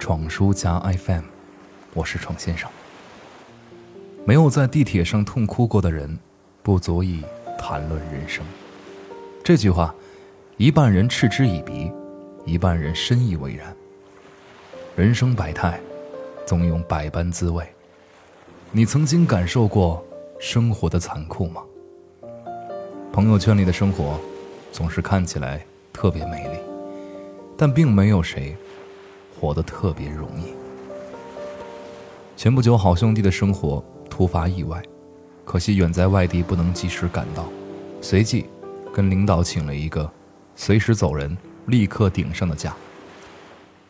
闯书家 FM》，我是闯先生。没有在地铁上痛哭过的人，不足以谈论人生。这句话，一半人嗤之以鼻，一半人深以为然。人生百态，总有百般滋味。你曾经感受过生活的残酷吗？朋友圈里的生活，总是看起来。特别美丽，但并没有谁活得特别容易。前不久，好兄弟的生活突发意外，可惜远在外地不能及时赶到，随即跟领导请了一个随时走人、立刻顶上的假。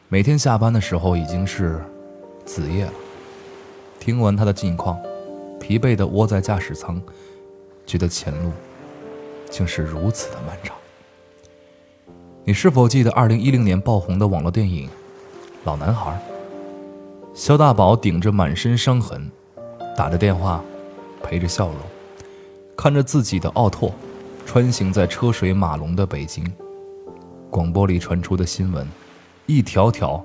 每天下班的时候已经是子夜了。听完他的近况，疲惫地窝在驾驶舱，觉得前路竟是如此的漫长。你是否记得二零一零年爆红的网络电影《老男孩》？肖大宝顶着满身伤痕，打着电话，陪着笑容，看着自己的奥拓穿行在车水马龙的北京。广播里传出的新闻，一条条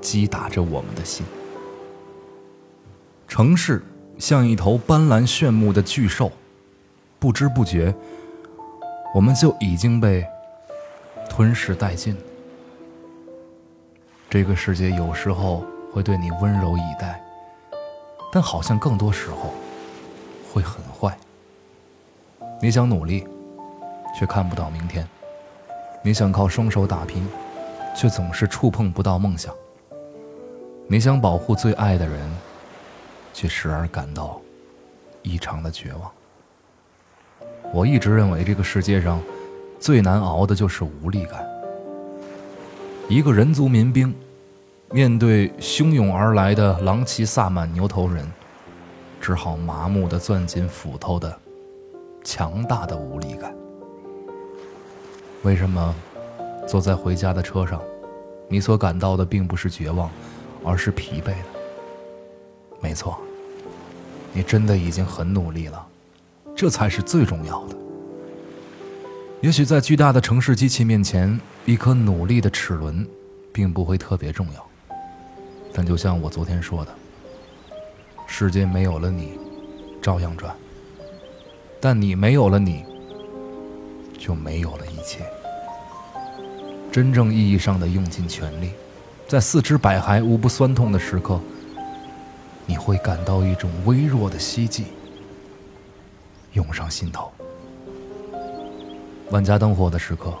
击打着我们的心。城市像一头斑斓炫目的巨兽，不知不觉，我们就已经被。吞噬殆尽。这个世界有时候会对你温柔以待，但好像更多时候会很坏。你想努力，却看不到明天；你想靠双手打拼，却总是触碰不到梦想；你想保护最爱的人，却时而感到异常的绝望。我一直认为这个世界上。最难熬的就是无力感。一个人族民兵，面对汹涌而来的狼骑萨满牛头人，只好麻木地攥紧斧头的强大的无力感。为什么坐在回家的车上，你所感到的并不是绝望，而是疲惫呢？没错，你真的已经很努力了，这才是最重要的。也许在巨大的城市机器面前，一颗努力的齿轮，并不会特别重要。但就像我昨天说的，世界没有了你，照样转；但你没有了你，就没有了一切。真正意义上的用尽全力，在四肢百骸无不酸痛的时刻，你会感到一种微弱的希冀涌上心头。万家灯火的时刻，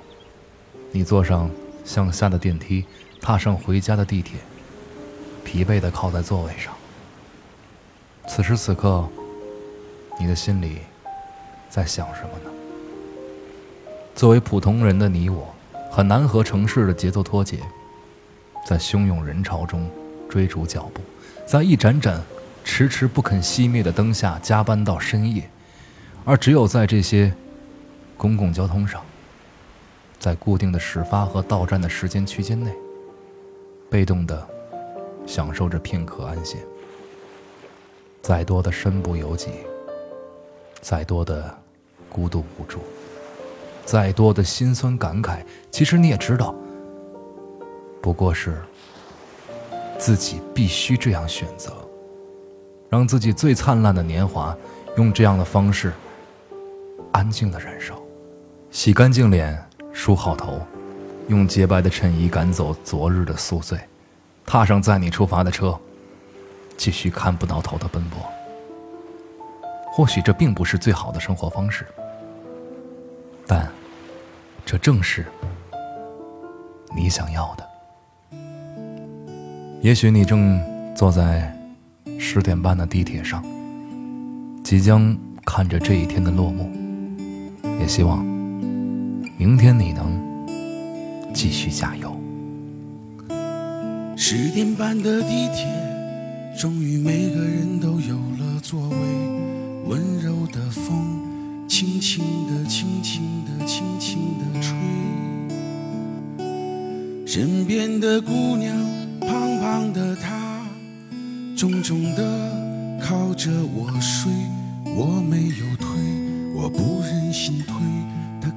你坐上向下的电梯，踏上回家的地铁，疲惫地靠在座位上。此时此刻，你的心里在想什么呢？作为普通人的你我，很难和城市的节奏脱节，在汹涌人潮中追逐脚步，在一盏盏迟迟不肯熄灭的灯下加班到深夜，而只有在这些。公共交通上，在固定的始发和到站的时间区间内，被动的享受着片刻安闲。再多的身不由己，再多的孤独无助，再多的心酸感慨，其实你也知道，不过是自己必须这样选择，让自己最灿烂的年华，用这样的方式安静的燃烧。洗干净脸，梳好头，用洁白的衬衣赶走昨日的宿醉，踏上载你出发的车，继续看不到头的奔波。或许这并不是最好的生活方式，但这正是你想要的。也许你正坐在十点半的地铁上，即将看着这一天的落幕，也希望。明天你能继续加油。十点半的地铁，终于每个人都有了座位。温柔的风，轻轻地、轻轻地、轻轻地吹。身边的姑娘，胖胖的她，重重地靠着我睡。我没有推，我不忍心推，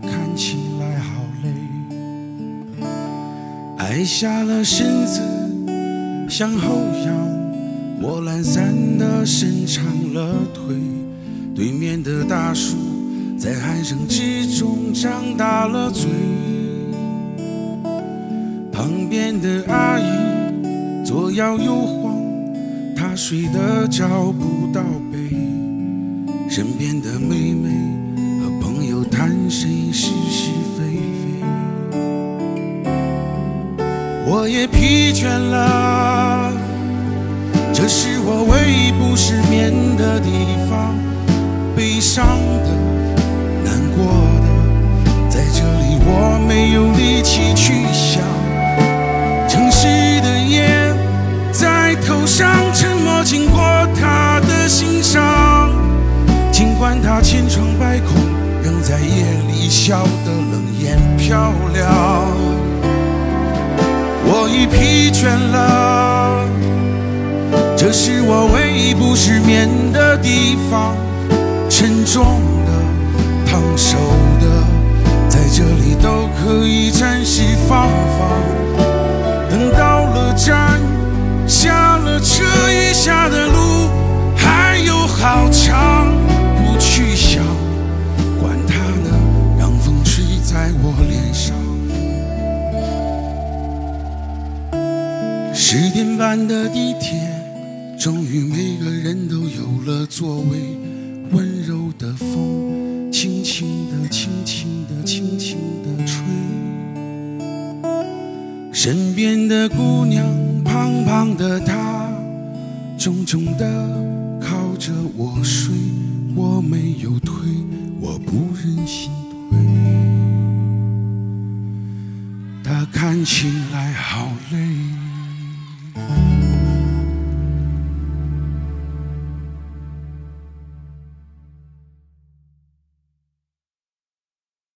看起来好累。矮下了身子，向后仰，我懒散地伸长了腿。对面的大叔在鼾声之中张大了嘴，旁边的阿姨左摇右晃，她睡得找不到北。身边的妹妹谈谁是是非非，我也疲倦了，这是我唯一不失眠的地方。悲伤的、难过的，在这里我没有力气去想。笑得冷眼漂亮。我已疲倦了，这是我唯一不失眠的地方。沉重的、烫手的，在这里都可以暂时放放。等到了站，下了车，余下的路还有好长。十点半的地铁，终于每个人都有了座位。温柔的风，轻轻地、轻轻地、轻轻地吹。身边的姑娘，胖胖的她，重重地靠着我睡。我没有推，我不忍心推。她看起来好累。